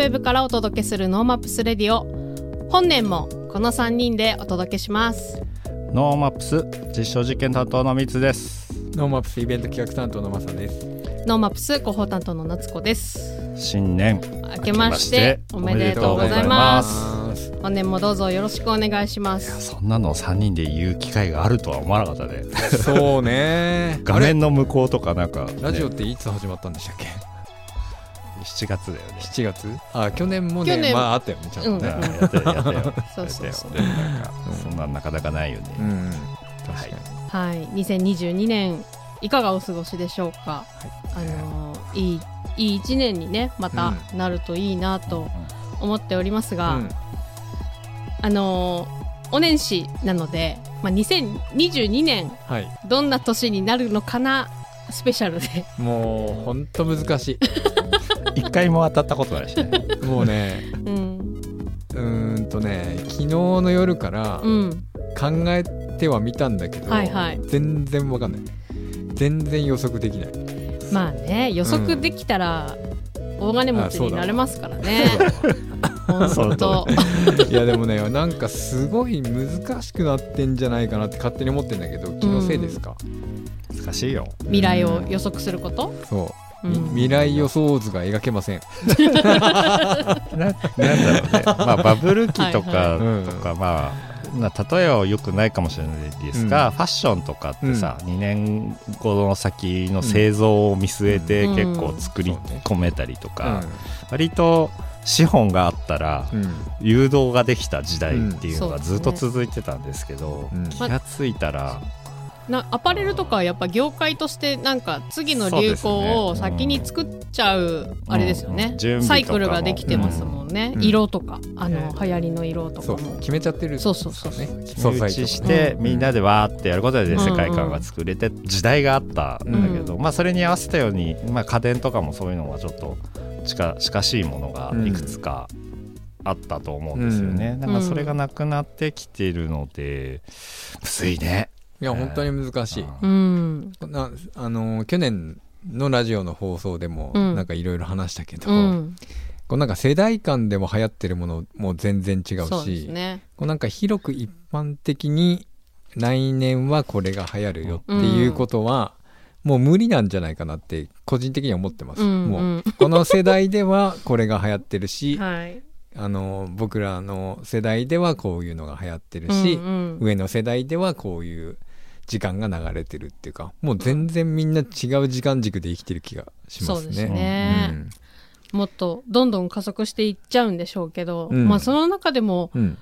ウェブからお届けするノーマップスレディオ。本年もこの3人でお届けします。ノーマップス実証実験担当のみつです。ノーマップスイベント企画担当のまさです。ノーマップス広報担当の夏子です。新年明けましておめでとうございます。す。本年もどうぞよろしくお願いします。そんなの3人で言う機会があるとは思わなかったね。そうね。画面の向こうとかなんか、ね、ラジオっていつ始まったんでしたっけ？7月だよね。7月？あ去年もね去年。まああったよねちゃんとね。ねやってるやってよ。そうそうそう。やってよ。なんかうん。そんなんなかなかないよね、うん確かに。はい。2022年いかがお過ごしでしょうか？あのいいいい一年にねまたうなるといいなと思っておりますが、うん。あのお年始なので、まあ、2022年はい。どんな年になるのかなスペシャルで。もうほんと難し 一回も当たったことないしね。い もうねうんうーんとね昨日の夜からうん考えてはみたんだけど、はいはい。全然わかんない。全然予測できない。まあね予測できたら大金持ちになれますからね、本当いやでもねなんかすごい難しくなってんじゃないかなって勝手に思ってんだけど気のせいですか、難しいよ。未来を予測すること、そう、未来予想図が描けません。ななんだろうね。まあバブル期とかはいはい。とかまあな例えは良くないかもしれないですが、うん。ファッションとかってさ、2年後の先の製造を見据えてうん。結構作り込めたりとか、う割と資本があったらん、うん。誘導ができた時代っていうのがうん。ずっと続いてたんですけど、うん。気がついたら、なアパレルとかはやっぱ業界としてなんか次の流行を先に作っちゃうあれですよね。うん。準備とかも。サイクルができてますもんね、うん。色とかあのね流行りの色とかそう。も決めちゃってるそうそうそうそう。ね決め打ちして、うんみんなでわーってやることでうん。世界観が作れて時代があった。んだけど、うまあそれに合わせたように、まあ、家電とかもそういうのはちょっと近近しいものがいくつかあったと思うんですよね、ん。なんかそれがなくなってきてるのでむずいねいや本当に難しい、うん。なあの去年のラジオの放送でもうん。なんかいろいろ話したけど、うん。こうなんか世代間でも流行ってるものも全然違うしね。こうなんか広く一般的に来年はこれが流行るよっていうことは、もう無理なんじゃないかなって個人的には思ってます、うんもううんこの世代ではこれが流行ってるし、はい。あの僕らの世代ではこういうのが流行ってるし、うんうん。上の世代ではこういう時間が流れてるっていうかもう全然みんな違う時間軸で生きてる気がしますね。そうですね。もっとどんどん加速していっちゃうんでしょうけど、うん。まあその中でもうん。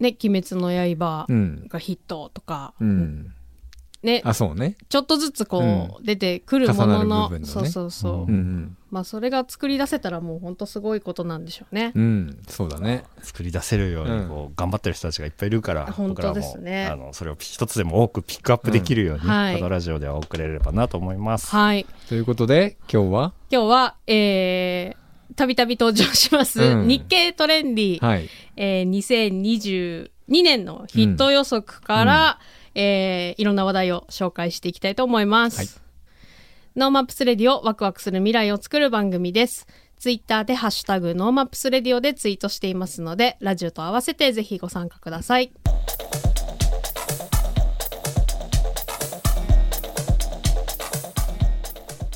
ね「鬼滅の刃う」ん。がヒットとか、うん。ねあそうね。ちょっとずつこう、出てくるもののね。そうそうそう、うんうんまあそれが作り出せたらもうほんとすごいことなんでしょうね。う。ん、うん、そうだね。作り出せるようにこう頑張ってる人たちがいっぱいいるから、本当僕らもですねあのそれを一つでも多くピックアップできるように、うん。はい。このラジオでは送れればなと思います。はい。ということで今日は？今日はえーたびたび登場します、うん。日経トレンディ、はい。えー2022年のヒット予測から、えーいろんな話題を紹介していきたいと思います。はいノーマップスレディオワクワクする未来を作る番組です。ツイッターでハッシュタグ NoMaps Radio でツイートしていますので、ラジオと合わせてぜひご参加ください。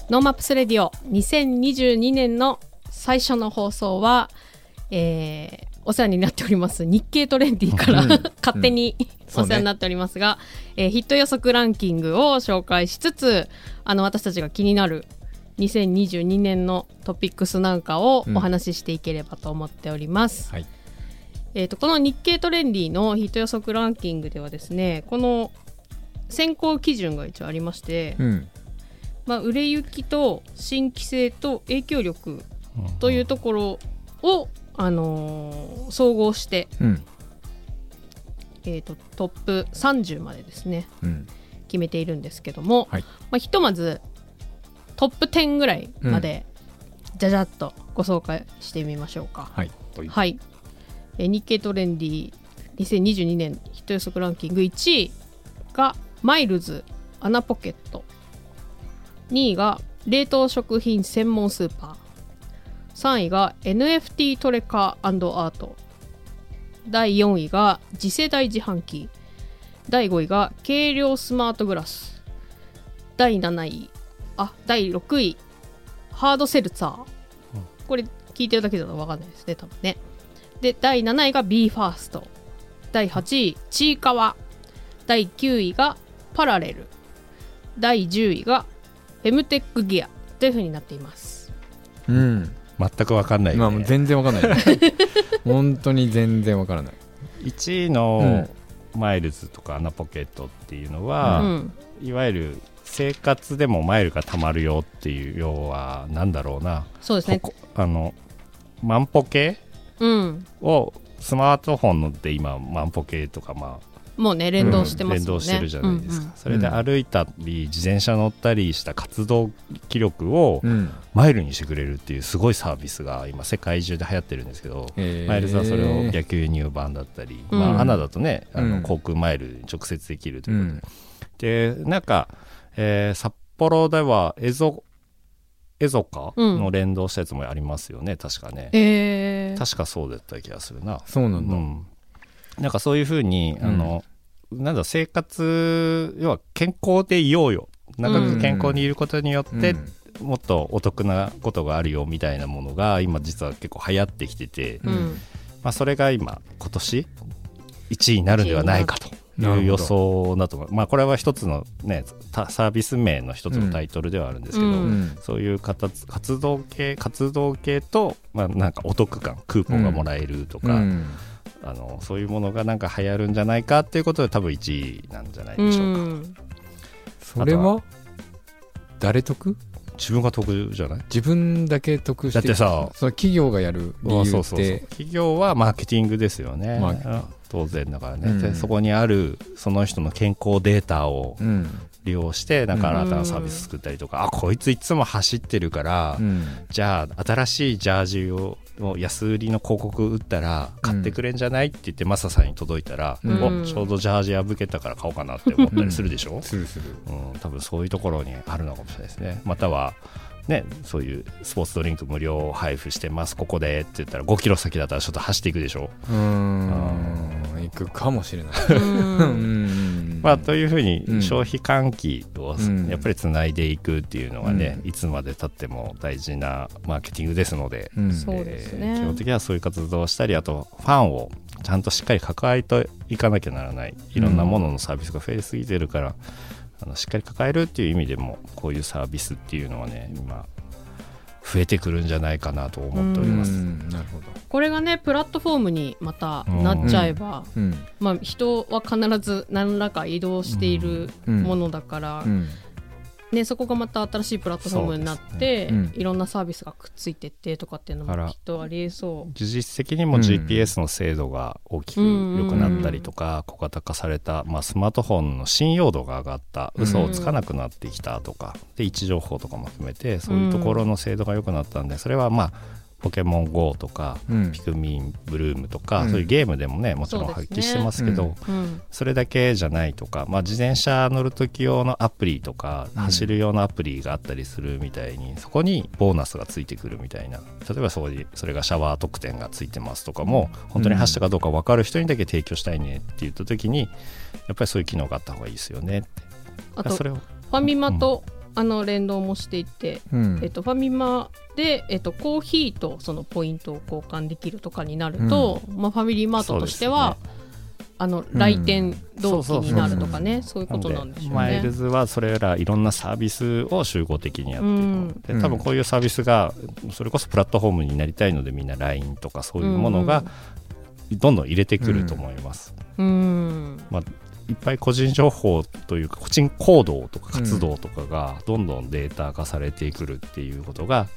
NoMaps Radio 2022年の最初の放送は、えーお世話になっております日経トレンディから、うん 勝手に、そうねお世話になっておりますが、えーヒット予測ランキングを紹介しつつあの私たちが気になる2022年のトピックスなんかをお話ししていければと思っております。はい。えー、とこの日経トレンディのヒット予測ランキングではですねこの選考基準が一応ありまして、うん。まあ、売れ行きと新規性と影響力というところを、あのー総合して、うんえー、とトップ30までですね。うん。決めているんですけども、はい。まあ、ひとまずトップ10ぐらいまで、じゃじゃっとご紹介してみましょうか。はい。はい、えー日経トレンディ2022年ヒット予測ランキング1位がマイルズアナポケット。2位が冷凍食品専門スーパー。3位が NFT トレカアート第4位が次世代自販機。第5位が軽量スマートグラス。第7位あ第6位ハードセルツァー、これ聞いてるだけだと分かんないですね多分ね。で第7位が BE:FIRST 第8位ちいかわ。第9位がパラレル。第10位がフェムテックギアというふうになっています。うん全く分かんないまあよね、もう全然わかんない。本当に全然わからない。1位のマイルズとかアナポケットっていうのうは、ん。いわゆる生活でもマイルが貯まるよっていう要はなんだろうな。そうですね。あの万歩計うん。をスマートフォンで今万歩計とかまあもうね連動してますね、連動してるじゃないですか、うんそれで歩いたり自転車乗ったりした活動記録をうん。マイルにしてくれるっていうすごいサービスが今世界中で流行ってるんですけど、えー。マイルズはそれを逆輸入版だったり、うん。まあ、アナだとねあのうん。航空マイルに直接できるとういうことで、ん。でなんか、えー札幌ではエゾエゾカうんの連動したやつもありますよね、確かね、えー、確かそうだった気がするな、そうなんだ、うん、なんかそういうふうに、あのなんだ生活要は健康でいようよ。長く健康にいることによって、うん。もっとお得なことがあるよみたいなものが今実は結構流行ってきてて、うん。うん。まあ、それが今今年1位になるんではないかと。いう予想だと思う。まあこれは一つのねたサービス名の一つのタイトルではあるんですけど、うんうん。そういう形活動系活動系と、まあ、なんかお得感クーポンがもらえるとか、うんあのそういうものがなんか流行るんじゃないかっていうことで多分1位なんじゃないでしょうか、ん。それは？誰得？自分が得じゃない？自分だけ得してだってさその企業がやる理由って？あそうそうそう。企業はマーケティングですよね、当然だからね、うん。でそこにあるその人の健康データをうん。利用してなんか新たなサービス作ったりとか、あこいついつも走ってるから、うん。じゃあ新しいジャージをを安売りの広告打ったら買ってくれんじゃないって言ってマサさんに届いたら、うん。おちょうどジャージ破けたから買おうかなって思ったりするでしょ、するする。うん、多分そういうところにあるのかもしれないですね。またはね、そういうスポーツドリンク無料配布してます。ここでって言ったら5キロ先だったらちょっと走っていくでしょ、うーん。行くかもしれない。うん。うん。まあ、というふうにうん。消費喚起をうん。やっぱりつないでいくっていうのはね、うん。いつまでたっても大事なマーケティングですので、うん。そうですね。えー基本的にはそういう活動をしたりあとファンをちゃんとしっかり抱えていかなきゃならない。いろんなもののサービスが増えすぎてるから、あのしっかり抱えるっていう意味でもこういうサービスっていうのはね今増えてくるんじゃないかなと思っております。うんなるほど。これがねプラットフォームにまたなっちゃえば、うんまあ、人は必ず何らか移動しているうんものだから、うんね、そこがまた新しいプラットフォームになって、そうですね。いろんなサービスがくっついてってとかっていうのもきっとありえそ技術的にもうん。GPS の精度が大きく良くなったりとか小型化された、まあ、スマートフォンの信用度が上がったうん嘘をつかなくなってきたとかで位置情報とかも含めてそういうところの精度が良くなったんでそれはまあポケモン GO とかうん。ピクミンブルームとか、うん。そういうゲームでもねもちろん発揮してますけどうん。そ,、う、うんれだけじゃないとか、まあ、自転車乗る時用のアプリとか、うん。走る用のアプリがあったりするみたいにそこにボーナスがついてくるみたいな。例えばそこにそれがシャワー特典がついてますとかも本当に走ったかどうか分かる人にだけ提供したいねって言った時にやっぱりそういう機能があった方がいいですよねって。あとフそれをァミマと、あの連動もしていて、うん。えっと、ファミマで、えっと、コーヒーとそのポイントを交換できるとかになると、まあ、ファミリーマートとしては、あの来店同期になるとかね、そういうことなんでしょうね。マイルズはそれらいろんなサービスを集合的にやっていく、う。ん。で多分こういうサービスがそれこそプラットフォームになりたいのでみんな LINE とかそういうものがどんどん入れてくると思います、うんいっぱい個人情報というか個人行動とか活動とかがどんどんデータ化されてくるっていうことが、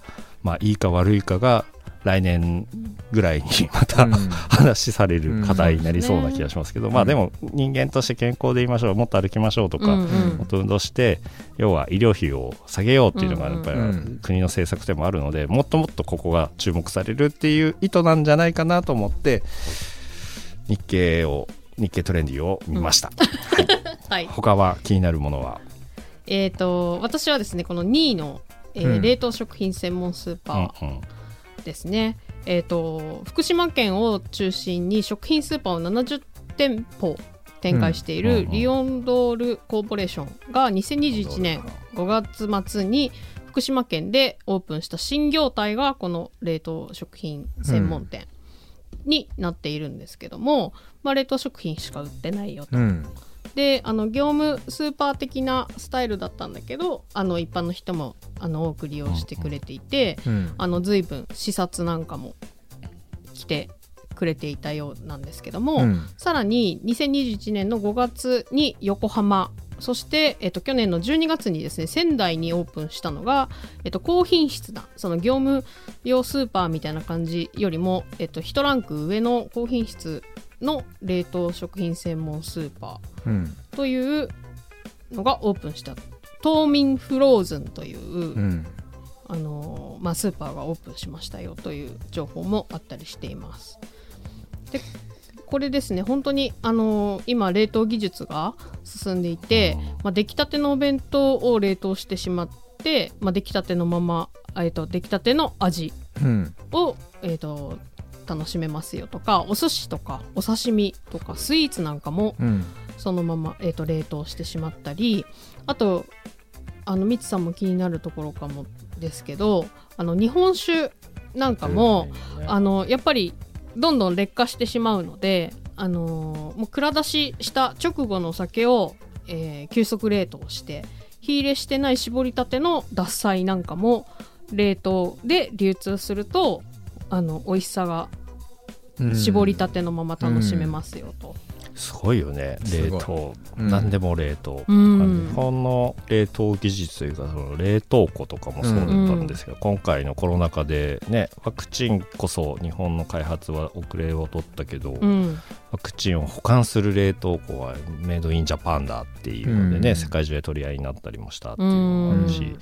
まあいいか悪いかが来年ぐらいにまた、うん。話される課題になりそうな気がしますけど、ん。まあでも人間として健康でいましょうもっと歩きましょうとか、うんうん。もっと運動して要は医療費を下げようっていうのがやっぱりうん国の政策でもあるのでもっともっとここが注目されるっていう意図なんじゃないかなと思って日経を日経トレンディを見ました、はい。他は気になるものは？えー、と私はですねこの2位の、えーうん。冷凍食品専門スーパー、うんうんですね、えー、と福島県を中心に食品スーパーを70店舗展開していうんうんうんるリオンドールコーポレーションが2021年5月末に福島県でオープンした新業態がこの冷凍食品専門店になっているんですけども、まあ、冷凍食品しか売ってないよと。うん。であの業務スーパー的なスタイルだったんだけどあの一般の人もあの多く利用してくれていて、うん。あの随分視察なんかも来てくれていたようなんですけども、うん。さらに2021年の5月に横浜そして、えっと、去年の12月にですね仙台にオープンしたのが、えっと、高品質なその業務用スーパーみたいな感じよりも、えっと、1ランク上の高品質の冷凍食品専門スーパーうんというのがオープンした東民フローズンという、うんあのーまあ、スーパーがオープンしましたよという情報もあったりしています。でこれですね本当に、あのー今冷凍技術が進んでいて、まあ、出来たてのお弁当を冷凍してしまって、まあ、出来たてのまま、あえっと出来たての味うん。を、えー、と楽しめますよとかお寿司とかお刺身とかスイーツなんかもうん。そのまま、えー、と冷凍してしまったりあとあのみつさんも気になるところかもですけどあの日本酒なんかも、あのやっぱりどんどん劣化してしまうので、あのーもう蔵出しした直後のお酒を、えー急速冷凍して火入れしてない絞りたての獺祭なんかも冷凍で流通するとあの美味しさがうん絞りたてのまま楽しめますよと。すごいよね。冷凍、うん。何でも冷凍、うん。日本の冷凍技術というかその冷凍庫とかもそうだったん。ですけど、今回のコロナ禍でねワクチンこそ日本の開発は遅れを取ったけど、うん。ワクチンを保管する冷凍庫はメイドインジャパンだっていうのでね、うん。世界中で取り合いになったりもしたっていうのもあるし、うん。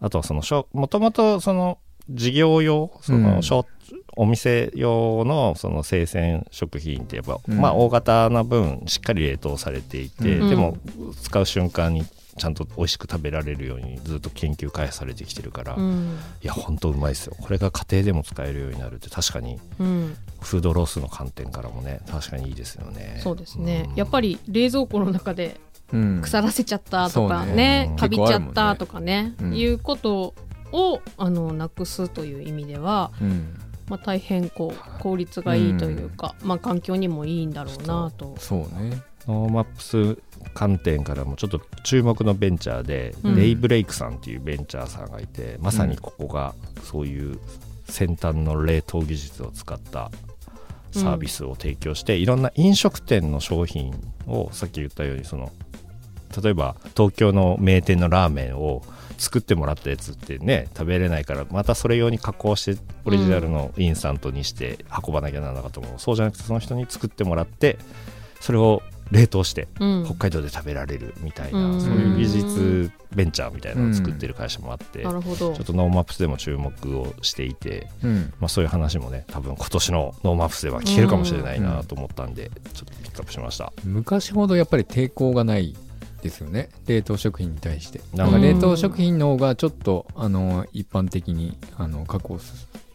あとはそのしょもともとその事業用そうん。のしょ、お店用のその生鮮食品ってやっぱ、うん。まあ大型な分しっかり冷凍されていて、うん。でも使う瞬間にちゃんと美味しく食べられるようにずっと研究開発されてきてるから、いうん。や本当うまいですよ。これが家庭でも使えるようになるって確かにうん。フードロスの観点からもね確かにいいですよね。そうですね、うん。やっぱり冷蔵庫の中でうん。腐らせちゃったとかそうね。ね。かびちゃったとかねねうん。いうことをあのなくすという意味では、うん。まあ、大変こう効率がいいというか、まあ、環境にもいいんだろうなと。そうね。 NoMaps 観点からもちょっと注目のベンチャーで、うん。デイブレイクさんっていうベンチャーさんがいてまさにここがそういう先端の冷凍技術を使ったサービスを提供して、いろんな飲食店の商品をさっき言ったようにその例えば東京の名店のラーメンを作ってもらったやつってね食べれないからまたそれ用に加工してオリジナルのインスタントにして運ばなきゃならなかったもの、そうじゃなくてその人に作ってもらってそれを冷凍してうん北海道で食べられるみたいな、うんそういう技術ベンチャーみたいなのを作ってる会社もあって、なるほど。ちょっと NoMaps でも注目をしていて、うん。まあ、そういう話もね多分今年の NoMaps では聞けるかもしれないなと思ったんで、ちょっとピックアップしました。昔ほどやっぱり抵抗がないですよね。冷凍食品に対して。なんか冷凍食品の方がちょっとあの一般的にあの加工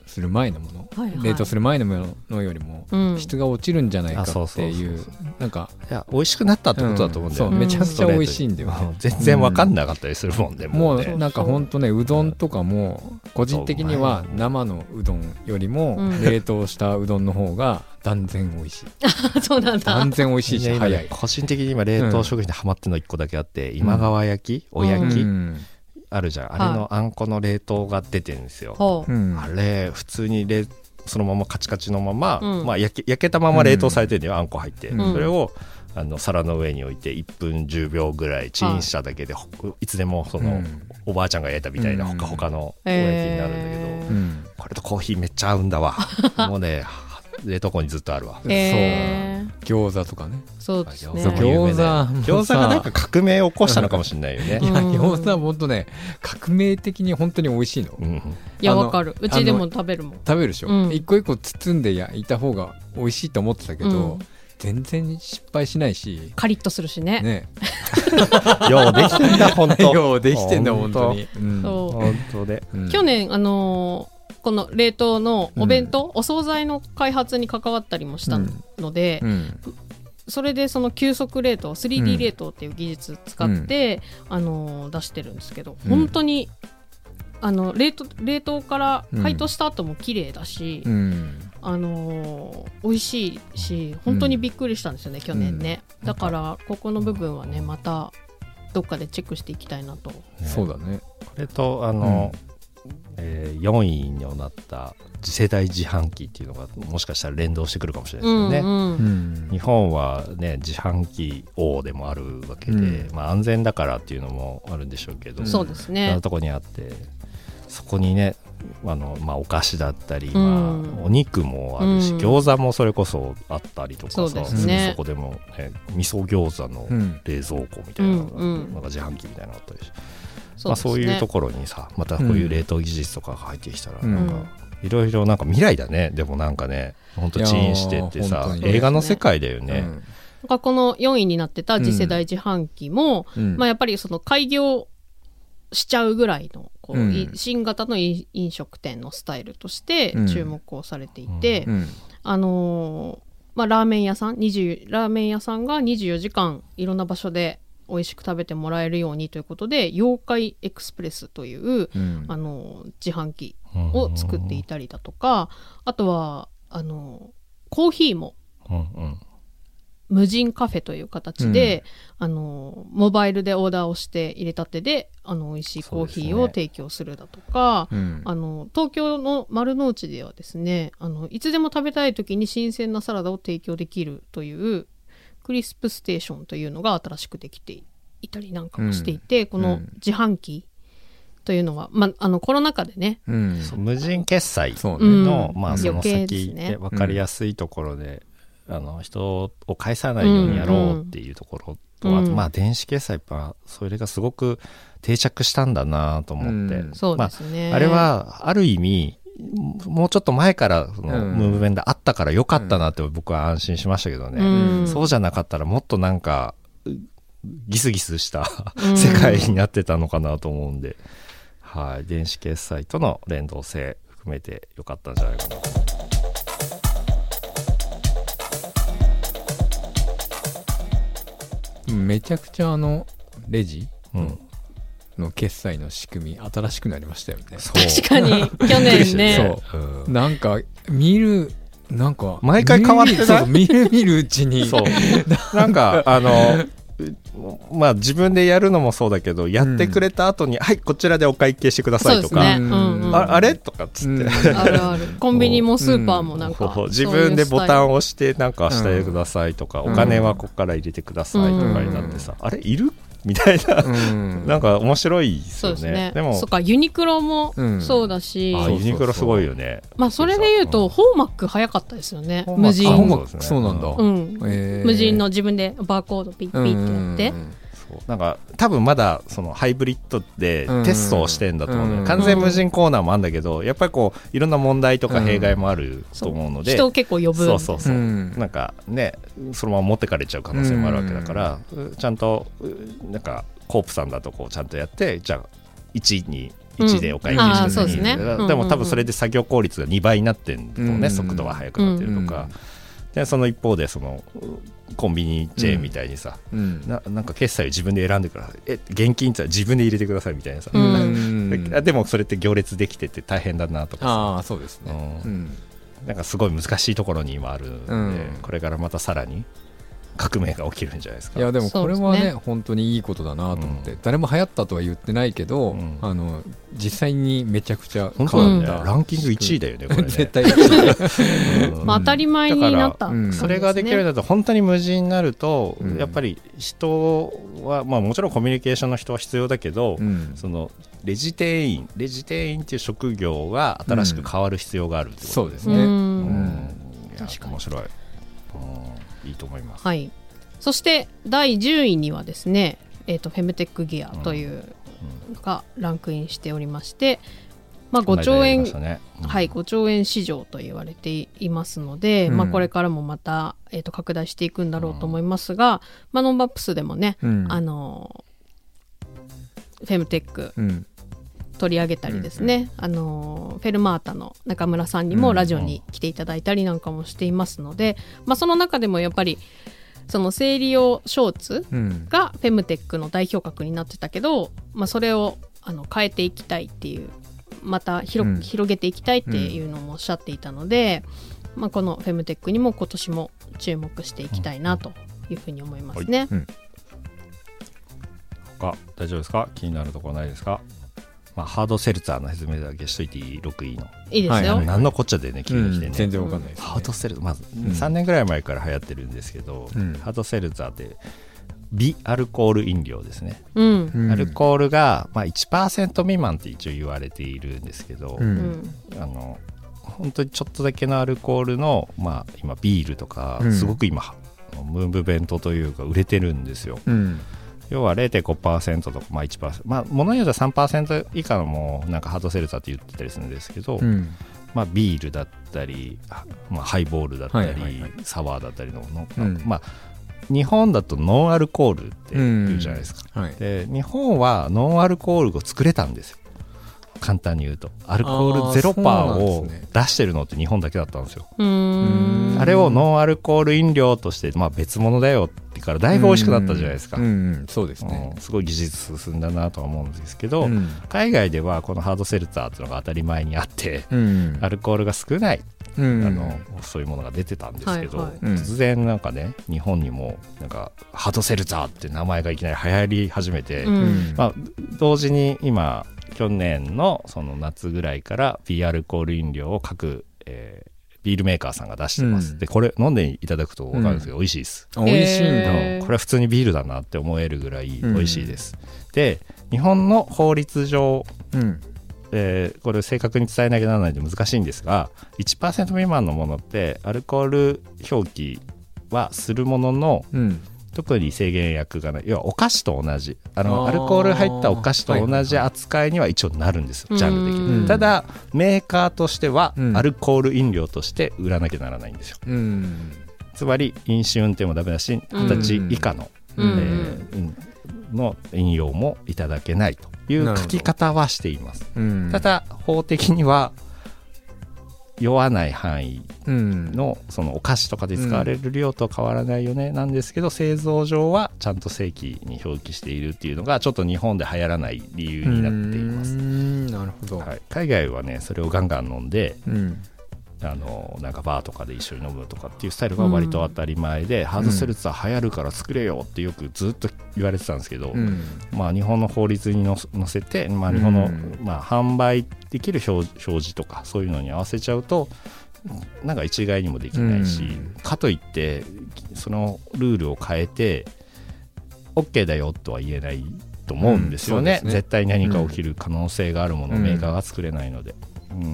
すする前のもの、はいはい。冷凍する前のものよりもうん。質が落ちるんじゃないかあそうっていうそうそう。なんかいや美味しくなったってことだと思うんだよね、そうめちゃくちゃ美味しいんだよね。うん。全然わかんなかったりするもんね、もうねうなんかほんとねうどんとかも個人的には生のうどんよりもうん。冷凍したうどんの方が断然美味しい。そうなんだ。断然美味しいし早い。個人的に今冷凍食品でハマってるの1個だけあって、今川焼きお焼き、うんあるじゃん。あれのあんこの冷凍が出てるんですよ、あれ普通に冷そのままカチカチのまま、うん。まあ、焼け焼けたまま冷凍されてるんだよ、あんこ入って、うん。それをあの皿の上に置いて1分10秒ぐらいチンしただけで、ほい、つでもその、うん。おばあちゃんが焼いたみたいなうん。ほかほかのお焼きになるんだけど、これとコーヒーめっちゃ合うんだわ。もうね冷凍庫にずっとあるわ。えー。そう。餃子とかね。そうですね。餃子餃子。がなんか革命を起こしたのかもしれないよね。い、やうん。餃子はほんとね革命的に本当に美味しいの。うん、いやわかる。うちでも食べるもん。食べるでしょ、うん。一個一個包んで焼いた方が美味しいと思ってたけど、うん。全然失敗しないし。カリッとするしね。ね。ようできてんだ本当。ようできてんだ本当に、う。ん。そう本当で。うん。去年あのーこの冷凍のお弁当、お惣菜の開発に関わったりもしたので、うん。それでその急速冷凍 3D 冷凍っていう技術使って、あの出してるんですけど、うん。本当にあの冷凍冷凍から解凍した後も綺麗だし、うん。あのー美味しいし本当にびっくりしたんですよね、去年ね、うん。だからここの部分はねまたどっかでチェックしていきたいなと。そうだね。これとあの、えー4位になった次世代自販機っていうのがもしかしたら連動してくるかもしれないですよね。うんうん。うん。日本はね自販機王でもあるわけで、うん。まあ、安全だからっていうのもあるんでしょうけど、うんそうですいろんなねとこにあってそこにねあの、まあ、お菓子だったり、うん。まあ、お肉もあるし、うん。餃子もそれこそあったりとかさそうですね。そこでも、ね、味噌餃子のうん。冷蔵庫みたいなのが、うんうん。なんか自販機みたいなのあったりしそまあ、そういうとこころにさまたこういう冷凍技術とかが入ってきたら、うん。なんかいろいろなんか未来だね。でもなんかねほんとチーンしてってさ映画の世界だよね。この4位になってた次世代自販機も、うん。まあ、やっぱりその開業しちゃうぐらいのこう、うん。い新型の飲飲食店のスタイルとしてうん。注目をされていて、うん。あのーまあ、ラーメン屋さん20ラーメン屋さんが24時間いろんな場所で美味しく食べてもらえるようにということで妖怪エクスプレスという、うん。あのー自販機うんを作っていたりだとかあとはあのーコーヒーもうんうん。無人カフェという形で、あのモバイルでオーダーをして入れたてであの美味しいコーヒーを提供するだとか、うん。あの東京の丸の内ではですねあのいつでも食べたい時に新鮮なサラダを提供できるというクリスプステーションというのが新しくできていたりなんかもしていて、この自販機というのは、まあ、あのコロナ禍でねうん。無人決済の、まあ、その先ね。で分かりやすいところで、あの人を返さないようにやろうっていうところと、うん。あとまあ電子決済やっぱそれがすごく定着したんだなと思って、うん。そうですね、まあ、あれはある意味もうちょっと前からそのうん。ムーブメントあったからよかったなって僕は安心しましたけどね、うん。そうじゃなかったらもっとなんかうギスギスしたうん。世界になってたのかなと思うんで、はい、電子決済との連動性含めてよかったんじゃないかな。と。めちゃくちゃあのレジ？うん、の決済の仕組み新しくなりましたよね。そう。確かに 去年ね。そう。うん。なんか見るなんか毎回変わってない？そう見る見るうちに。そう。なんかあのまあ自分でやるのもそうだけどやってくれた後に、はいこちらでお会計してくださいとか、ね、ううんんうん、ああれ？とかっつって、うん。あるある。コンビニもスーパーもなんか、そう自分でボタンをを押してなんかしてくださいとか、うん。お金はここから入れてくださいとかになってさ、あれ？いる？みたいな、うん。なんか面白いですよそうですね。ね。でも。そっかユニクロもうん。そうだし、あそうユニクロすごいよね。まあそれで言うと、ホーマック早かったですよね。無人そうなんだ、うん。無人の自分でバーコードピッピッってやって、なんか多分まだそのハイブリッドでうんテストをしてんだと思ううん完全無人コーナーもあるんだけどやっぱりこういろんな問題とか弊害もあると思う。ので、人を結構呼ぶ。そうそうそう、うん。なんかねそのまま持ってかれちゃう可能性もあるわけだから、ちゃんとうなんかコープさんだとこうちゃんとやってじゃあ1に1でお会計してそうですね。でも多分それで作業効率が2倍になってるとね、うん速度が速くなってるとか、でその一方でそのコンビニチェーンみたいにさ、うん。ななんか決済を自分で選んでください。え現金って自分で入れてくださいみたいなさ、うん。うんででもそれって行列できてて大変だなとかさ。ああそうですね。うん。うん。なんかすごい難しいところに今あるんで、うん。これからまたさらに革命が起きるんじゃないですか。いやでもこれはそうですね。本当にいいことだなと思って、うん。誰も流行ったとは言ってないけど、うん。あの実際にめちゃくちゃ変わった。ランキング1位だよねこれね。絶対1位うんまあ当たり前になった。んそれができるようになると本当に無人になると、うん。やっぱり人は、まあ、もちろんコミュニケーションの人は必要だけど、うん。そのレジ店員レジ店員っていう職業が新しく変わる必要があるってことうそうですね、ん。うん。確かに。面白い、うんいいと思います、はい。そして第10位にはですね、えー、とフェムテックギアというのがランクインしておりまして、まあ、5兆円、ね。うん。はい、5兆円市場と言われていますので、うん。まあ、これからもまた、えー、と拡大していくんだろうと思いますが、まあ、ノンバップスでもね、うん。あのフェムテックうん取り上げたりですね、あのフェルマータの中村さんにもラジオに来ていただいたりなんかもしていますので、まあ、その中でもやっぱりその生理用ショーツうん。がフェムテックの代表格になってたけど、まあ、それをあの変えていきたいっていうまた広,、うん。広げていきたいっていうのもおっしゃっていたので、まあ、このフェムテックにも今年も注目していきたいなというふうに思いますね。他大丈夫ですか？気になるところないですか？まあ、ハードセルツァーの説明だけしといていい？6位の。いいですよ。はい何のこっちゃでね急に来てね、うん全然わかんないですね。ハードセルまずん。3年ぐらい前から流行ってるんですけど、うん。ハードセルツァーって微アルコール飲料ですね、うん。うん。アルコールが、まあ、1%未満って一応言われているんですけど、ううんん。あの本当にちょっとだけのアルコールの、まあ、今ビールとか、うん。すごく今ムーブメントというか売れてるんですよ。うん要は0.5%とか、まあ、1%まあ物によっては3%以下のもなんかハードセルツァーって言ってたりするんですけど、うん。まあ、ビールだったり、あまあ、ハイボールだったり、はいはいはい。サワーだったりのの、うん。まあ、日本だとノンアルコールって言うじゃないですか、はい。で日本はノンアルコールを作れたんですよ。簡単に言うと。アルコールゼロパーを出してるのって日本だけだったんですよ。あれをノンアルコール飲料として、まあ、別物だよってからだいぶ美味しくなったじゃないですか、うんうんそうですね。うん。すごい技術進んだなとは思うんですけど、うん。海外ではこのハードセルツァーっていうのが当たり前にあって、うんアルコールが少ない、うんあのそういうものが出てたんですけど、はいはい。うん突然なんかね日本にもなんかハードセルツァーって名前がいきなり流行り始めて、ううん。んまあ、同時に今去年のその夏ぐらいからビアルコール飲料を各、えービールメーカーさんが出してます、うん。でこれ飲んでいただくと分かるんですけど、美味しいです。あ美味しいんだ。これは普通にビールだなって思えるぐらい美味しいです、で日本の法律上うん。えーこれ正確に伝えなきゃならないので難しいんですが1%未満のものってアルコール表記はするもののうん特に制限薬がない。要はお菓子と同じ。あのアルコール入ったお菓子と同じ扱いには一応なるんですよ、ジャンル的うん。にただメーカーとしてはうん。アルコール飲料として売らなきゃならないんですよ。うん。つまり飲酒運転もダメだしうん。二十歳以下の、うん。えーうん。の飲用もいただけないという書き方はしています。うん。ただ法的には酔わない範囲うん。のそのお菓子とかで使われる量と変わらないよね。なんですけど製造上はちゃんと正規に表記しているっていうのがちょっと日本で流行らない理由になっています。なるほど。はい、海外はねそれをガンガン飲んでうんあのなんかバーとかで一緒に飲むとかっていうスタイルが割と当たり前で、ハードセルツァー流行るから作れよってよくずっと言われてたんですけど、うん。まあ、日本の法律にの載せて、まあ、日本の、うんまあ、販売できる表表示とかそういうのに合わせちゃうとなんか一概にもできないし、うん。かといってそのルールを変えて OK だよとは言えないと思うんですよね,、うんね。絶対何か起きる可能性があるものをうん。メーカーが作れないので、うん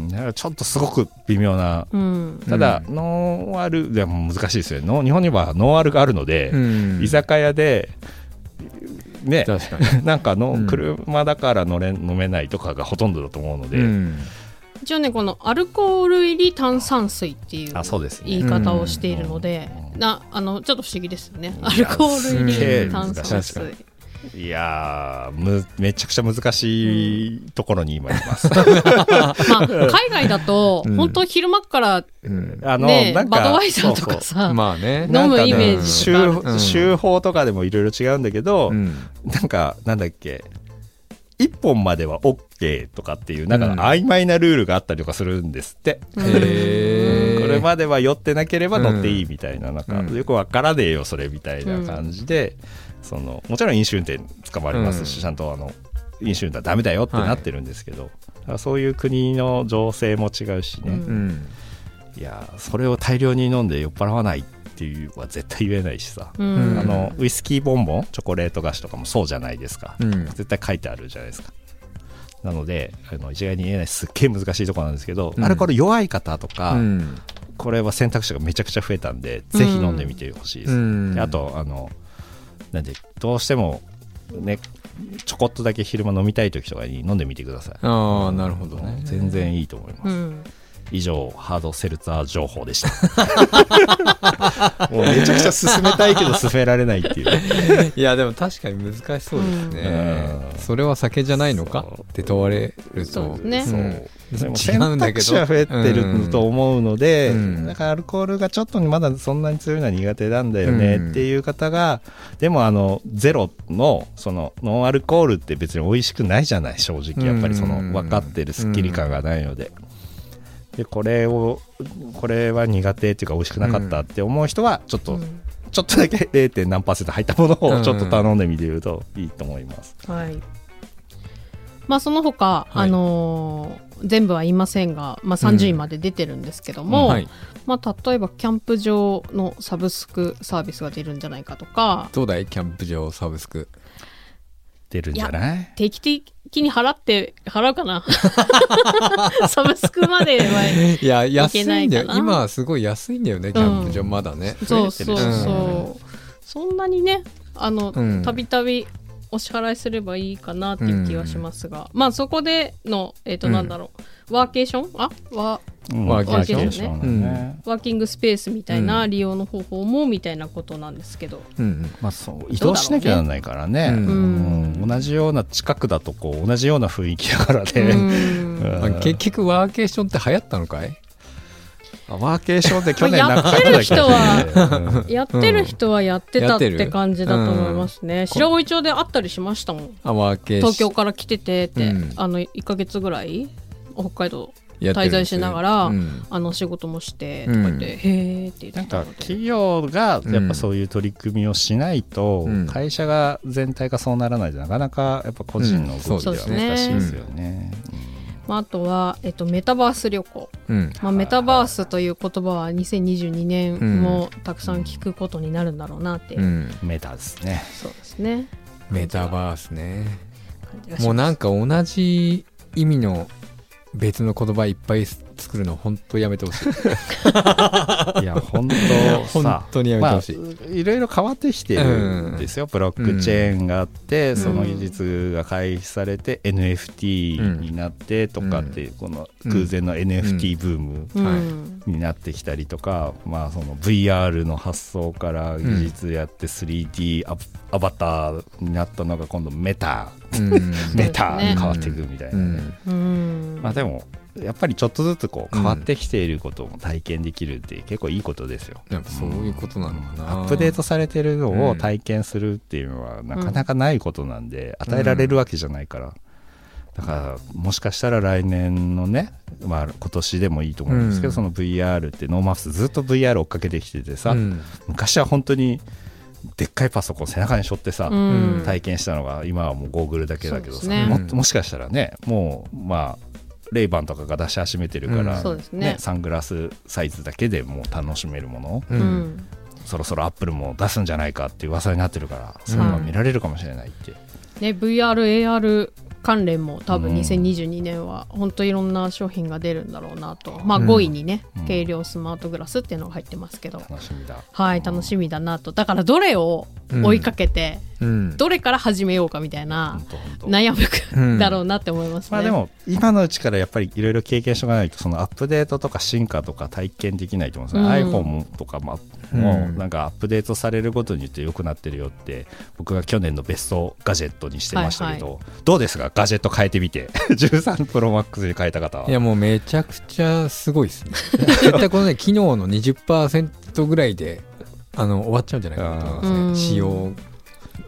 だからちょっとすごく微妙なうん。ただ、うん。ノンアルでも難しいですよね。日本にはノンアルがあるので、うん。居酒屋でね なんかのうん。車だから乗れ飲めないとかがほとんどだと思うので、うん。一応ねこのアルコール入り炭酸水っていうあそうですね。言い方をしているので、うん。なあのちょっと不思議ですよね。うんアルコール入り炭酸水いやーむめちゃくちゃ難しいところに今います、まあ海外だとうん。本当昼間っからうん。あのバドワイザーとかさまあね。飲むイメージジとかある。うん。州州法とかでもいろいろ違うんだけど、うん。なんかなんだっけ1本までは OK とかっていうなんかうん。曖昧なルールがあったりとかするんですって、うんへー。これまでは酔ってなければ乗っていいみたいな、なんかうん。よくわからねえよそれみたいな感じで、そのもちろん飲酒運転捕まりますし、うん。ちゃんとあの飲酒運転はダメだよってなってるんですけど、だからそういう国の情勢も違うしね、うん。うん。いやそれを大量に飲んで酔っ払わないっていうのは絶対言えないしさ、うん。あのウイスキーボンボンチョコレート菓子とかもそうじゃないですか、うん。絶対書いてあるじゃないですか。なのであの一概に言えないすっげえ難しいところなんですけど、うん。アルコール弱い方とか、うん。これは選択肢がめちゃくちゃ増えたんで、ぜひ飲んでみてほしいです、あとあのなんでどうしてもねちょこっとだけ昼間飲みたい時とかに飲んでみてください。ああなるほどね。全然いいと思います、うん以上ハードセルツァー情報でした。もうめちゃくちゃ進めたいけど進められないっていう。いやでも確かに難しそうですね、うん。それは酒じゃないのか？って問われると。そうですね。うん。でも違選うんだけど。択肢は増えてると思うので、うん。だからアルコールがちょっとまだそんなに強いのは苦手なんだよねっていう方が、でもあのゼロのそのノンアルコールって別に美味しくないじゃない正直。やっぱりそのうん。分かってるスッキリ感がないので。でこれをこれは苦手っていうか美味しくなかったって思う人はちょっと、うん。ちょっとだけ 0. 何パーセント入ったものうん。をちょっと頼んでみてるといいと思います。はい。まあその他、はい。あのー全部は言いませんが、まあ、30位まで出てるんですけども、はい、まあ、例えばキャンプ場のサブスクサービスが出るんじゃないかとかどうだい？キャンプ場サブスク。出るんじゃない？定期的に払って払うかな。サブスクまではいや安いんだよ。今はすごい安いんだよねキャンプ場まだね、そうそうそう、うん。そんなにねあのうん。たびたびお支払いすればいいかなっていう気はしますが、まあそこでのえっ、とうん。なんだろう、ワーケーション？あ？ワうん。ワーケーションね。ワーケーションだね。ワーキングスペースみたいな利用の方法もみたいなことなんですけど、うんまあ、そう。移動しなきゃならないからね。うん。うん。同じような近くだとこう同じような雰囲気だからうね、結局ワーケーションって流行ったのかい？あワーケーションで去年まあなかっただけややってる人はやってたっやって感じだと思いますね、白老町で会ったりしましたもん。あワーケー東京から来ててって、うん。あの1か月ぐらい北海道滞在しながらうん。あの仕事もしてとか言って、へーって言なんかってたので。企業がやっぱそういう取り組みをしないと、うん。会社が全体がそうならないとなかなかやっぱ個人の動きではうん。難しいですよね。まあ、あとは、えっと、メタバース旅行、うん。まあ、メタバースという言葉は2022年もたくさん聞くことになるんだろうなって、うん。うんメタですね。そうですね。メタバースね。もうなんか同じ意味の別の言葉いっぱい作るの本当やめてほしい。いや本当本さ当にやめてほしい、まあ、いろいろ変わってきてるんですよ、ブロックチェーンがあって、ん。その技術が開始されて NFT になってとかって、この空前の NFT ブームになってきたりとか、まあ、その VR の発想から技術やって 3D ア,、アバターになったのが今度メタ、うん。メタに変わっていくみたいなね、うん。うん。まあでもやっぱりちょっとずつこううん変わってきていることも体験できるって結構いいことですよ。やっぱそういうことなのかな、アップデートされてるのを体験するっていうのはなかなかないことなんで、与えられるわけじゃないから、だからもしかしたら来年のね、まあ、今年でもいいと思うんですけど、うん。その VR ってノーマフスずっと VR 追っかけてきててさ、うん。昔は本当にでっかいパソコン背中に背負ってさ、うん。体験したのが今はもうゴーグルだけだけどさ、ね。ももしかしたらねもうまあレイバンとかが出し始めてるから、うん。そうですね。サングラスサイズだけでもう楽しめるもの。ううん。んそろそろアップルも出すんじゃないかっていう噂になってるからそれが見られるかもしれないって、ね、VRAR 関連も多分うん。2022年は本当いろんな商品が出るんだろうなと、まあうん5位にね、うん。軽量スマートグラスっていうのが入ってますけど、楽しみだ。はい楽しみだなと。だからどれを追いかけて、うんどれから始めようかみたいな悩うんむだろうなって思いますね。まあでも今のうちからやっぱりいろいろ経験しとかないとそのアップデートとか進化とか体験できないと思うんですよ、うん。iPhone とかもうん。もうなんかアップデートされるごとによって良くなってるよって僕が去年のベストガジェットにしてましたけど、どうですか？ガジェット変えてみて。13 Pro Max に変えた方は。いやもうめちゃくちゃすごいですね。絶対このね機能の20%ぐらいであの終わっちゃうんじゃないかなと思いますうん。ね使用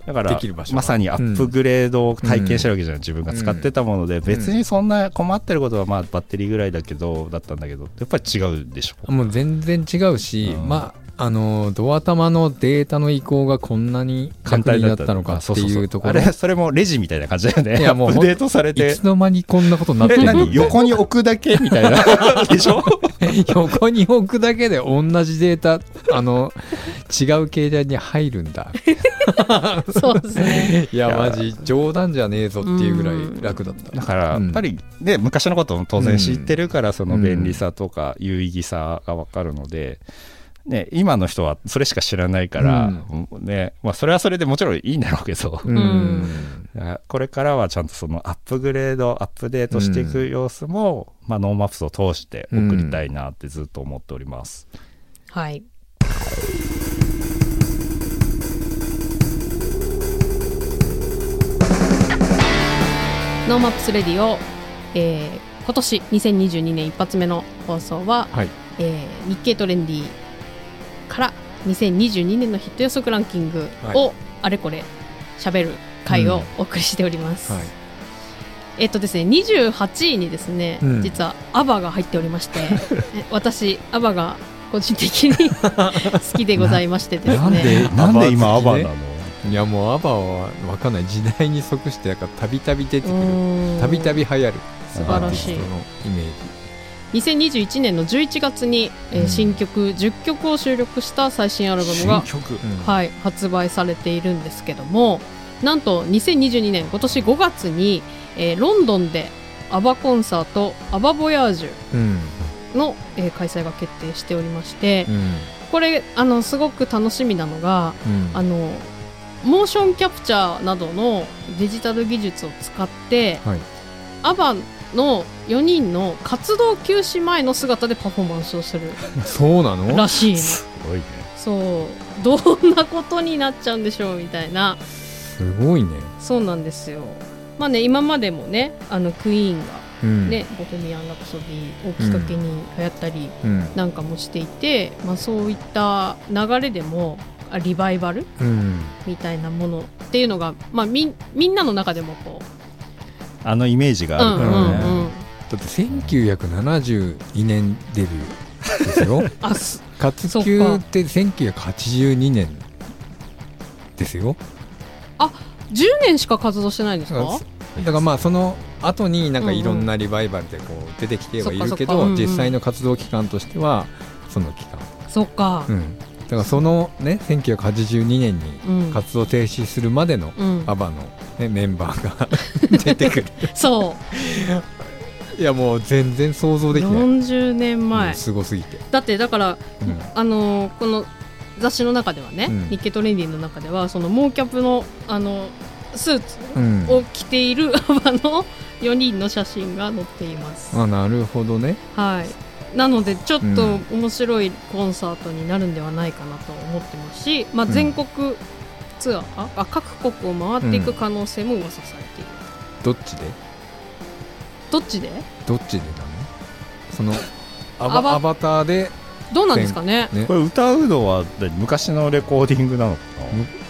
だからまさにアップグレードを体験してるわけじゃない、自分が使ってたもので、別にそんな困ってることはまあバッテリーぐらいだけどだったんだけどやっぱり違うでしょ？もう全然違うし、うん。まああのドア玉のデータの移行がこんなに楽になったのかっていうところ。あれそれもレジみたいな感じだよね。いやもうアップデートされいてつの間にこんなことになってえるの何？横に置くだけみたいな。でしょ？横に置くだけで同じデータあの違う携帯に入るんだ。そうですね。いやマジ冗談じゃねえぞっていうぐらい楽だった。だからやっぱりね、昔のことも当然知ってるからその便利さとか有意義さが分かるので、ね、今の人はそれしか知らないから、ねまあ、それはそれでもちろんいいんだろうけど、うん。ん。これからはちゃんとそのアップグレードアップデートしていく様子も、まあ、 NoMaps を通して送りたいなってずっと思っております。はい。 NoMaps Radio、えー今年2022年一発目の放送は、はい。えー日経トレンディから2022年のヒット予測ランキングをあれこれ喋る回をお送りしております。はい。えっとですね、28位にですね、うん。実は ABBA が入っておりまして、え私、アバが個人的に 好きでございましてですね。なんでなんで今アバなの？いやもうアバは分かんない時代に即してなんかたびたび出てくる。たびたび流行る。素晴らしい。アーティストのイメージ2021年の11月に、えーうん。新曲10曲を収録した最新アルバムが、曲。うん。はい、発売されているんですけどもなんと2022年今年5月に、えーロンドンでアバコンサート「アバボヤージうん。ュの」えー開催が決定しておりまして、うん。これあのすごく楽しみなのがうん。あのモーションキャプチャーなどのデジタル技術を使って、はい。アバの4人の活動休止前の姿でパフォーマンスをする。そうなの？らしいの。すごいね。そう。どんなことになっちゃうんでしょうみたいな。すごいね。そうなんですよ。まあね今までもねあのクイーンがうん。ね、ボヘミアン・ラプソディをきっかけに流行ったりうん。なんかもしていて、まあ、そういった流れでもあリバイバル？うん。みたいなものっていうのが、まあ、みんみんなの中でもこあのイメージがあるからね、うんうん、だって1972年デビューですよ。あす活休って1982年ですよ。10年しか活動してないんです。かだからまあその後になんかいろんなリバイバルでこう出てきてはいるけどうんうん実際の活動期間としてはその期間。そっか。うん。だからそのね1982年にうん、活動停止するまでのうん。アバの、ね、メンバーが 出てくる。そう。いやもう全然想像できない。40年前、すごすぎて、だってだからうん。あのーこの雑誌の中ではね、うん。日経トレンディの中ではそのモーキャップのあのスーツうん。を着ている アバの4人の写真が載っています、あなるほどね。はい。なのでちょっとうん面白いコンサートになるんではないかなと思ってますし、まあ、うん。全国ツアー、あ各国を回っていく可能性も噂されている、どっちで？どっちで？どっちでなのそのアアババアバターで、どうなんですかね？ね？これ歌うのは何？昔のレコーディングなのか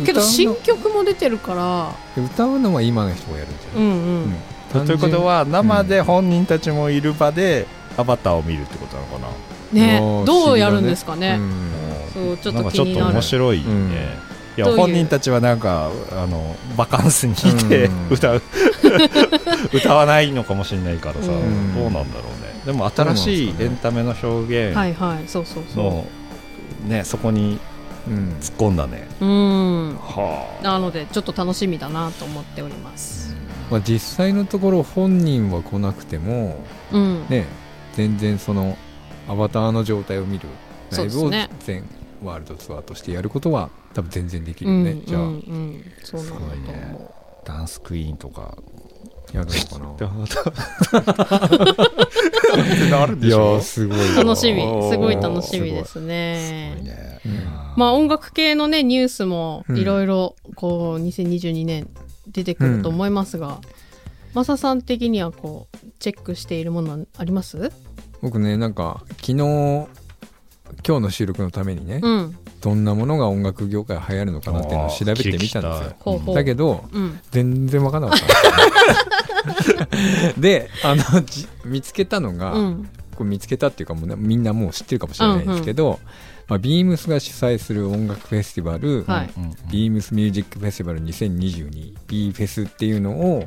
けど新曲も出てるから。歌うのは今の人がやるんじゃない、うんうん、うん。なということは生で本人たちもいる場でアバターを見るってことなのかな、ねどうやるんですかね？うん。そうちょっなんかちょっとと気になる。面白いね、うんいや本人たちはなんかあのバカンスにいて、うん。歌う。歌わないのかもしれないからさ、うん。どうなんだろうね。でも新しいエンタメの表現はいはい。そうそうその、ねそこにうん。突っ込んだね、ううん。はなのでちょっと楽しみだなと思っております。まあ、実際のところ本人は来なくてもうん、ね全然そのアバターの状態を見るライブを全ワールドツアーとしてやることは多分全然できるよね、うんじゃあ、うんうんそうなんすごい思ね。あダンスクイーンとかやるのかって。な いやーすごい楽しみ。すごい楽しみですすごいね。ねうん。まあ音楽系のねニュースもうん。いろいろこう2022年出てくると思いますが、マサさん的にはこうチェックしているものはあります？僕ねなんか昨日今日の収録のためにね、うん。どんなものが音楽業界流行るのかなっていうのを調べてみたんですよ。だけどうん。全然わかんなかった。であのじ見つけたのが、うん。これ見つけたっていうかもうねみんなもう知ってるかもしれないんですけど、まあ、ビームスが主催する音楽フェスティバル、はい。うんうんビームスミュージックフェスティバル 2022B フェスっていうのを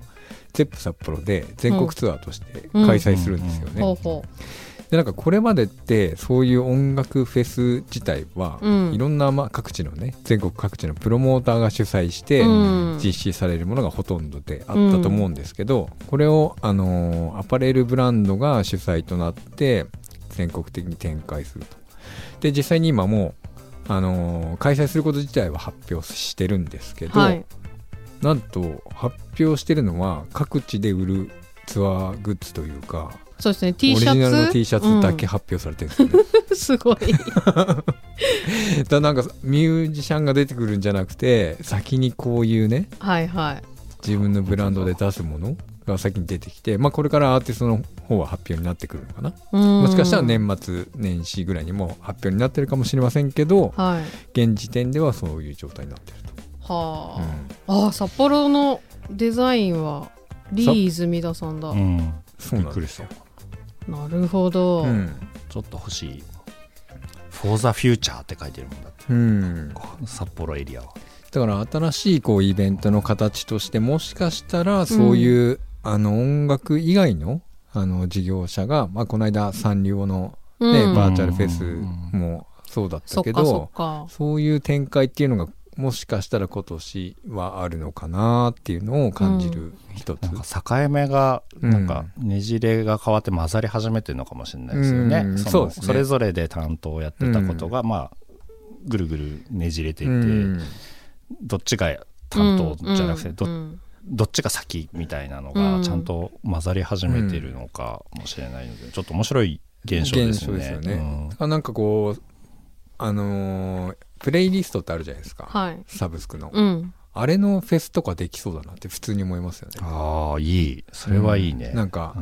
ゼップ札幌で全国ツアーとして開催するんですよね。ほうほでなんかこれまでってそういう音楽フェス自体は、うん。いろんなまあ各地のね全国各地のプロモーターが主催して、うん。実施されるものがほとんどであったと思うんですけど、これを、あのーアパレルブランドが主催となって全国的に展開すると。で実際に今もうあのー開催すること自体は発表してるんですけど、はい。なんと発表してるのは各地で売るツアーグッズというかそうですね。オ T リジシャツ？ナルの T シャツだけ発表されてるんですよね、う んすごい。だからなんかミュージシャンが出てくるんじゃなくて先にこういうねはいはい。自分のブランドで出すものが先に出てきて、まあ、これからアーティストの方は発表になってくるのかな。ももしかしたら年末年始ぐらいにも発表になってるかもしれませんけどはい。現時点ではそういう状態になってると、はあ、ああ札幌のデザインはリー泉田さんだ、うん。そうなんですよ、なるほど、うん。ちょっと欲しい「For the Future」って書いてるもんだって。うん、札幌エリアは。だから新しいこうイベントの形としてもしかしたらそういう、あの音楽以外のあの事業者が、まあ、この間サンリオの、ねうん。バーチャルフェスもそうだったけどそういう展開っていうのがもしかしたら今年はあるのかなっていうのを感じる一つ、なんか境目がなんかねじれが変わって混ざり始めてるのかもしれないですよね。うんそのそうですね。それぞれで担当をやってたことが、まあぐるぐるねじれていって、うん。どっちが担当じゃなくて、どうんどっちが先みたいなのうん。がちゃんと混ざり始めてるのかもしれないので、ちょっと面白い現象ですよね。現象ですよね。うん。だからなんかこうあのープレイリストってあるじゃないですか、はい。サブスクの、うん。あれのフェスとかできそうだなって普通に思いますよねああいい。それはいいね。うん。なんか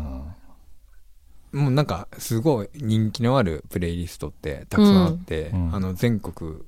うん。もうなんかすごい人気のあるプレイリストってたくさんあって、うん。あの全国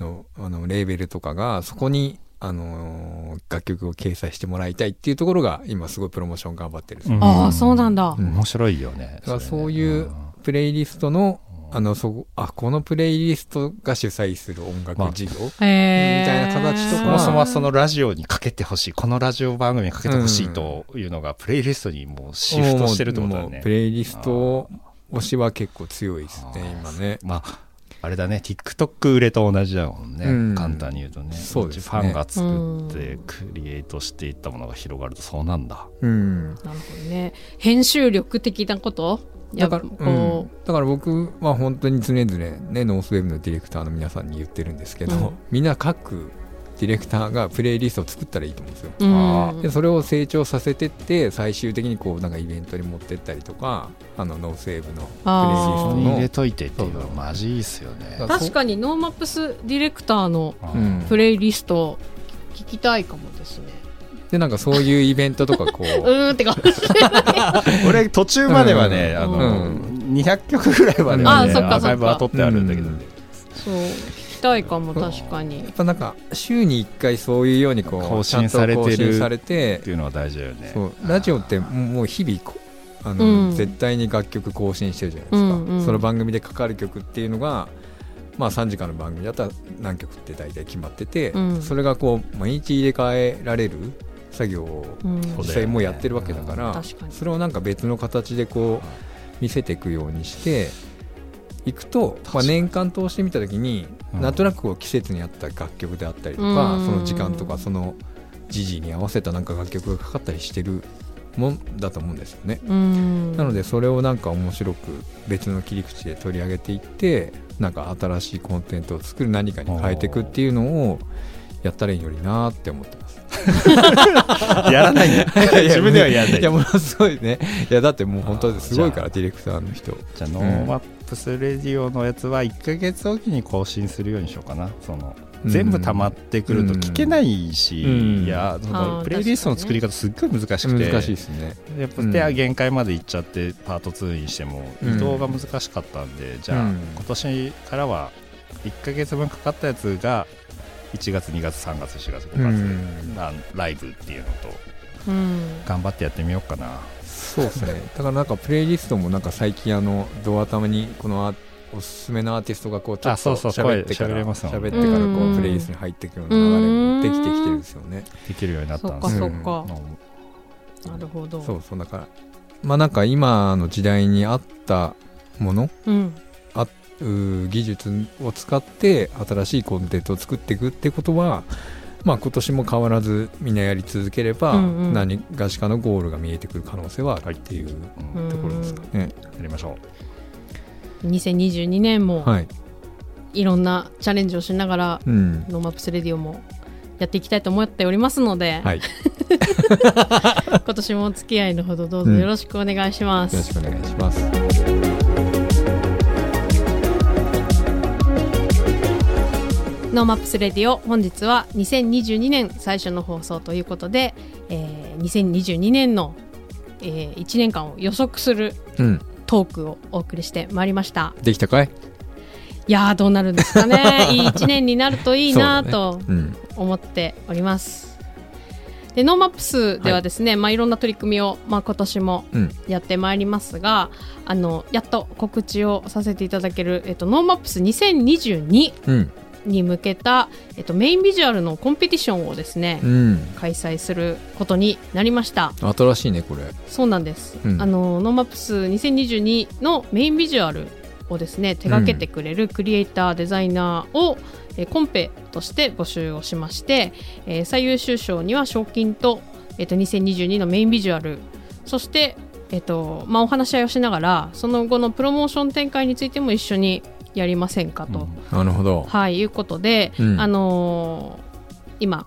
のあのレーベルとかがそこに、あのー楽曲を掲載してもらいたいっていうところが今すごいプロモーション頑張ってるうん。ああそうなんだ、うん面白いよね。だかられねそういうプレイリストのあのそこあこのプレイリストが主催する音楽事業、へえみたいな形とか。そもそもそのラジオにかけてほしいこのラジオ番組にかけてほしいというのがプレイリストにもうシフトしてるってことだね。もうプレイリスト推しは結構強いですね今ね。まああれだね TikTok 売れと同じだもんね、うん。簡単に言うとね。そうですね。ファンが作ってクリエイトしていったものが広がるとそうなんだ。うん。なるほどね。編集力的なこと？だから、こうん。だから僕は本当に常々ねノースウェーブのディレクターの皆さんに言ってるんですけど、うん。みんな各ディレクターがプレイリストを作ったらいいと思うんですよ、でそれを成長させてって最終的にこうなんかイベントに持ってったりとかあのノースウェーブのプレイリストに入れの。といてっていうのはマジいいっすよね。確かに NoMaps ディレクターのうん。プレイリスト聞きたいかもですねでなんかそういうイベントとかこう。うーんってか 俺途中まではね、うん。あの、う200曲ぐらいまではねあそっかそっか。アーカイブは取ってあるんだけど。ね、そう聞きたいかも確かに。やっぱなんか週に1回そういうようにこう 更新されてるされてっていうのは大事だよね。そう。ラジオってもう日々こあの、うん。絶対に楽曲更新してるじゃないですか、うんうん。その番組でかかる曲っていうのがまあ3時間の番組だったら何曲って大体決まってて、うん。それがこう毎日入れ替えられる作業をうん。実際もうやってるわけだから、それをなんか別の形でこう見せていくようにしていくと、まあ、年間通してみた時に、うん。なんとなくこう季節に合った楽曲であったりとか、うん。その時間とかその時事に合わせたなんか楽曲がかかったりしてるもんだと思うんですよね。うん。なのでそれをなんか面白く別の切り口で取り上げていってなんか新しいコンテンツを作る何かに変えていくっていうのをやったらいいのになーって思ってます。やらない んだ自分ではやらない。いやものすごいね。いやだってもう本当す。ごいからディレクターの人。じゃあ NoMaps Radio のやつは1ヶ月おきに更新するようにしようかな。そのうん。全部溜まってくると聞けないし、うん。いやそのプレイリストの作り方すっごい難しくて。難しいですね。やっぱうん。手限界まで行っちゃってパート2にしてもうん。移動が難しかったんで、じゃあ、うん。今年からは1ヶ月分かかったやつが1月2月3月4月5月、うん。ライブっていうのとうん。頑張ってやってみようかな。そうですね。だからなんかプレイリストもなんか最近あのドア頭にこのアおすすめのアーティストがこうちょっと喋ってから声喋れますもん喋ってからこうプレイリストに入っていくような流れもできてきてるんですよね。できるようになったんですよ。そっか。うん。なるほど。そうそうだからまあなんか今の時代に合ったものうん技術を使って新しいコンテンツを作っていくってことはまあ今年も変わらずみんなやり続ければうんうん。何がしかのゴールが見えてくる可能性はあるっていううん。うんところですかね。やりましょ2022年もはい、いろんなチャレンジをしながら、うん。 NoMaps Radio もやっていきたいと思っておりますので、はい。よ 今年もお付き合いのほどどうぞよろしくお願いします。ろしくお願いしますNoMaps Radio 本日は2022年最初の放送ということで、えー2022年の、え1年間を予測するうん。トークをお送りしてまいりました。できたかい？いやーどうなるんですかね。いい1年になるといいなと思っております。で NoMaps ではですね、い。まあ、いろんな取り組みを、まあ、今年もうん。やってまいりますがあのやっと告知をさせていただける、えっと、 NoMaps 2022うんに向けた、えっと、メインビジュアルのコンペティションをですね、うん。開催することになりました。新しいねこれ。そうなんです、うん。あの NoMaps 2022のメインビジュアルをですね手掛けてくれるクリエイター、デザイナーを、えーコンペとして募集をしまして、えー最優秀賞には賞金と,、えっと2022のメインビジュアル。そして、えっとまあ、お話し合いをしながらその後のプロモーション展開についても一緒にやりませんかと、なるほど。はい、いうことで、うん。あのー今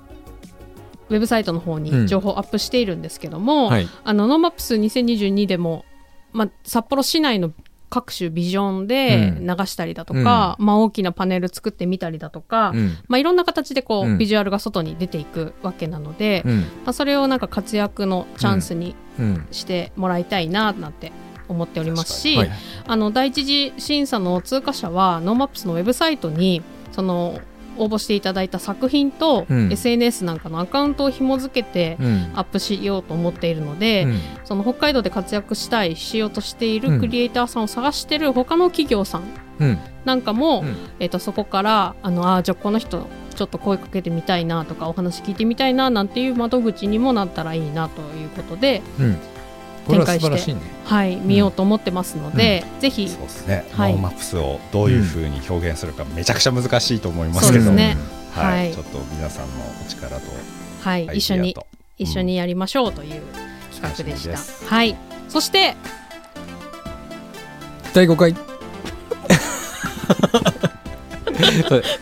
ウェブサイトの方うん。に情報をアップしているんですけども、はい。あの NoMaps 2022でも、まあ、札幌市内の各種ビジョンでうん。流したりだとか、まあ、大きなパネル作ってみたりだとか、うん。まあ、いろんな形でこう、うん。ビジュアルが外に出ていくわけなので、うん。まあ、それをなんか活躍のチャンスにうん。してもらいたいななんて思っておりますし、はいあの第一次審査の通過者は NoMaps のウェブサイトにその応募していただいた作品と、うん。SNS なんかのアカウントを紐付けてうん。アップしようと思っているので、うん。その北海道で活躍したいしようとしていうん。るクリエイターさんを探している他の企業さんうん。なんかも、うん。えっとそこからあのあーじゃあこの人ちょっと声かけてみたいなとかお話聞いてみたいななんていう窓口にもなったらいいなということで、うんこれは素晴らしいね。はい、見ようと思ってますので、ぜひそうですね、はい。ノーマップスをどういうふうに表現するかめちゃくちゃ難しいと思いますけど。ね。はい。はい。ちょっと皆さんのお力とはい、一緒に一緒にやりましょうという企画でした。はい。そして第5回。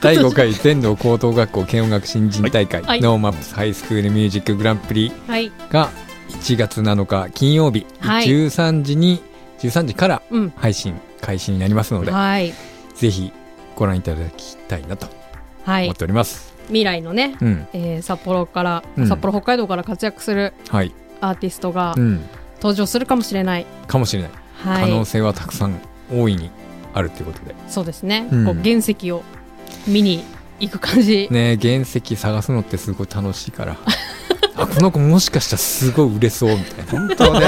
第5回全道高等学校軽音楽新人大会、はい。ノーマップスハイスクールミュージックグランプリはい、が1月7日金曜日、はい。13時に13時からうん、配信開始になりますので、はい、ぜひご覧いただきたいなとはい。思っ、ております、未来のね、うん。えー札幌から、うん。札幌北海道から活躍するはい、アーティストがうん、登場するかもしれない。かもしれない、はい、可能性はたくさん大いにあるということで。そうですね。うん。こう原石を見に行く感じ。ね原石探すのってすごい楽しいから あこの子もしかしたらすごい売れそうみたいな。本当ね。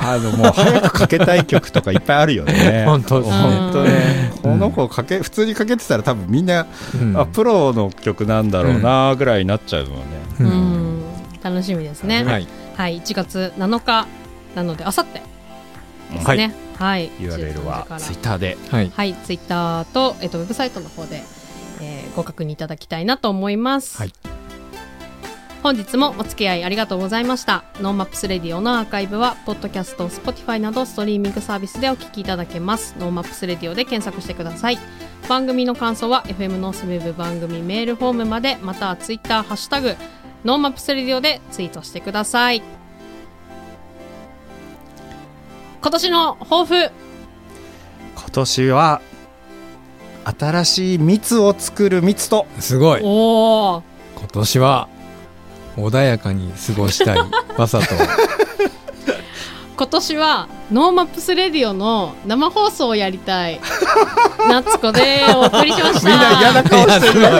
あのもう早くかけたい曲とかいっぱいあるよね。本当ですね。本当ね。うん。この子かけ普通にかけてたら多分みんな、うん。あプロの曲なんだろうなぐらいになっちゃうのね、ううん。ん、楽しみですね。はい。はい、1月7日なので、あさって。ですはい。ね。はい、URL は13時ツイッターで。はい。はい、ツイッターと、えっと、ウェブサイトの方で、えーご確認いただきたいなと思います。はい本日もお付き合いありがとうございました。 NoMaps Radio のアーカイブは、ポッドキャスト、Spotify などストリーミングサービスでお聞きいただけます。 NoMaps Radio で検索してください。番組の感想は、FM ノースウェブ番組メールフォームまで、またはツイッター、ハッシュタグ、 NoMaps Radio でツイートしてください。今年の抱負、今年は新しい蜜を作る蜜とすごいおー、今年は穏やかに過ごしたい。わざと。今年はノーマップスレディオの生放送をやりたい。夏子でお送りしました。みんな嫌な顔してる。すごい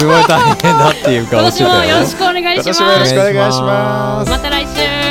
すごい大変だっていう今顔して年もたよよろしくお願いします。今年もよろしくお願いします。また来週